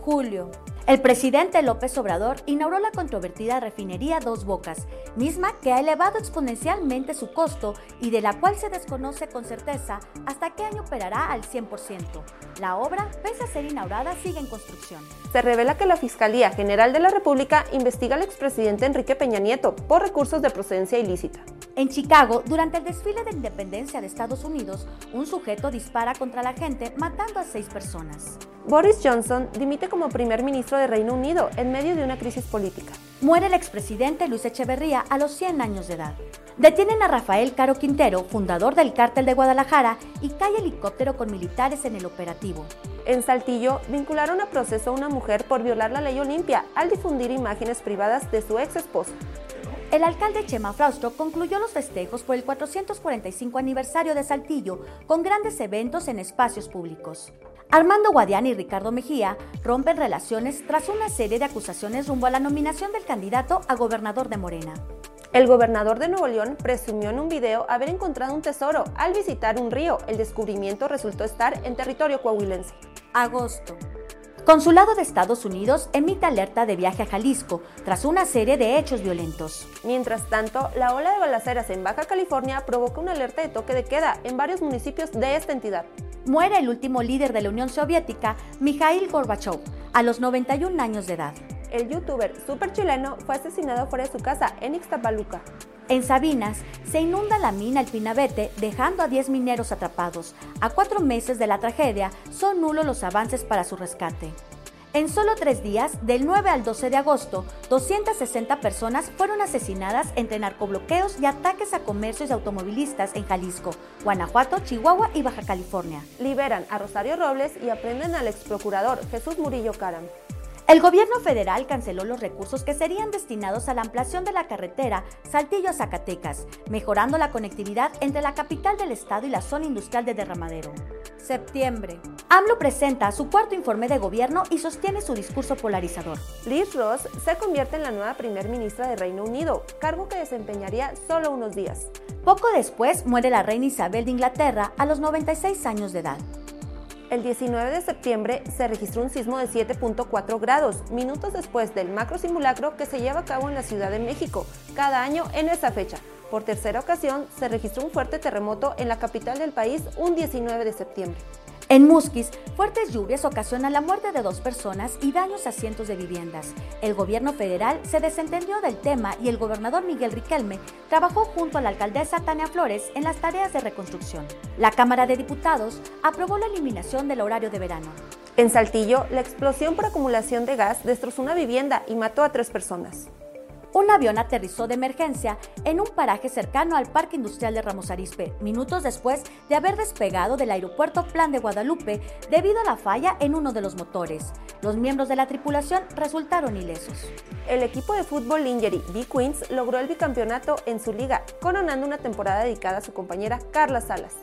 Julio. El presidente López Obrador inauguró la controvertida refinería Dos Bocas, misma que ha elevado exponencialmente su costo y de la cual se desconoce con certeza hasta qué año operará al 100%. La obra, pese a ser inaugurada, sigue en construcción. Se revela que la Fiscalía General de la República investiga al expresidente Enrique Peña Nieto por recursos de procedencia ilícita. En Chicago, durante el desfile de independencia de Estados Unidos, un sujeto dispara contra la gente matando a seis personas. Boris Johnson dimite como primer ministro de Reino Unido en medio de una crisis política. Muere el expresidente Luis Echeverría a los 100 años de edad. Detienen a Rafael Caro Quintero, fundador del cártel de Guadalajara, y cae helicóptero con militares en el operativo. En Saltillo, vincularon a proceso a una mujer por violar la ley Olimpia al difundir imágenes privadas de su ex esposo. El alcalde Chema Fraustro concluyó los festejos por el 445 aniversario de Saltillo con grandes eventos en espacios públicos. Armando Guadiana y Ricardo Mejía rompen relaciones tras una serie de acusaciones rumbo a la nominación del candidato a gobernador de Morena. El gobernador de Nuevo León presumió en un video haber encontrado un tesoro al visitar un río. El descubrimiento resultó estar en territorio coahuilense. Agosto. Consulado de Estados Unidos emite alerta de viaje a Jalisco tras una serie de hechos violentos. Mientras tanto, la ola de balaceras en Baja California provoca una alerta de toque de queda en varios municipios de esta entidad. Muere el último líder de la Unión Soviética, Mikhail Gorbachev, a los 91 años de edad. El youtuber super chileno fue asesinado fuera de su casa en Ixtapaluca. En Sabinas se inunda la mina El Pinabete, dejando a 10 mineros atrapados. A cuatro meses de la tragedia, son nulos los avances para su rescate. En solo tres días, del 9 al 12 de agosto, 260 personas fueron asesinadas entre narcobloqueos y ataques a comercios y automovilistas en Jalisco, Guanajuato, Chihuahua y Baja California. Liberan a Rosario Robles y aprenden al exprocurador Jesús Murillo Caram. El gobierno federal canceló los recursos que serían destinados a la ampliación de la carretera Saltillo Zacatecas, mejorando la conectividad entre la capital del estado y la zona industrial de Derramadero. Septiembre. AMLO presenta su cuarto informe de gobierno y sostiene su discurso polarizador. Liz Ross se convierte en la nueva primer ministra de Reino Unido, cargo que desempeñaría solo unos días. Poco después muere la reina Isabel de Inglaterra a los 96 años de edad. El 19 de septiembre se registró un sismo de 7.4 grados, minutos después del macro simulacro que se lleva a cabo en la Ciudad de México, cada año en esa fecha. Por tercera ocasión, se registró un fuerte terremoto en la capital del país un 19 de septiembre. En Musquis, fuertes lluvias ocasionan la muerte de dos personas y daños a cientos de viviendas. El gobierno federal se desentendió del tema y el gobernador Miguel Riquelme trabajó junto a la alcaldesa Tania Flores en las tareas de reconstrucción. La Cámara de Diputados aprobó la eliminación del horario de verano. En Saltillo, la explosión por acumulación de gas destrozó una vivienda y mató a tres personas un avión aterrizó de emergencia en un paraje cercano al Parque Industrial de Ramos Arizpe, minutos después de haber despegado del aeropuerto Plan de Guadalupe debido a la falla en uno de los motores. Los miembros de la tripulación resultaron ilesos. El equipo de fútbol Lingerie B-Queens logró el bicampeonato en su liga, coronando una temporada dedicada a su compañera Carla Salas.